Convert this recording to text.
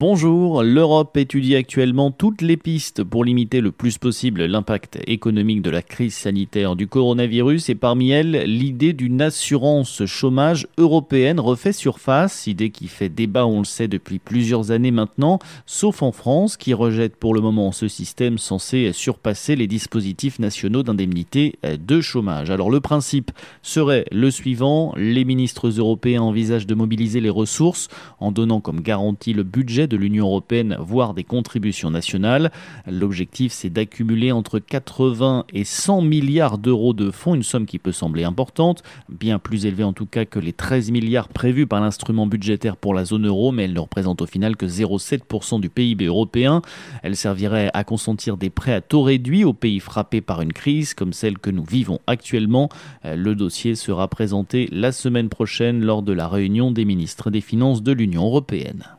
Bonjour, l'Europe étudie actuellement toutes les pistes pour limiter le plus possible l'impact économique de la crise sanitaire du coronavirus. Et parmi elles, l'idée d'une assurance chômage européenne refait surface, idée qui fait débat, on le sait, depuis plusieurs années maintenant, sauf en France qui rejette pour le moment ce système censé surpasser les dispositifs nationaux d'indemnité de chômage. Alors le principe serait le suivant, les ministres européens envisagent de mobiliser les ressources en donnant comme garantie le budget de l'Union européenne, voire des contributions nationales. L'objectif, c'est d'accumuler entre 80 et 100 milliards d'euros de fonds, une somme qui peut sembler importante, bien plus élevée en tout cas que les 13 milliards prévus par l'instrument budgétaire pour la zone euro, mais elle ne représente au final que 0,7% du PIB européen. Elle servirait à consentir des prêts à taux réduits aux pays frappés par une crise comme celle que nous vivons actuellement. Le dossier sera présenté la semaine prochaine lors de la réunion des ministres des Finances de l'Union européenne.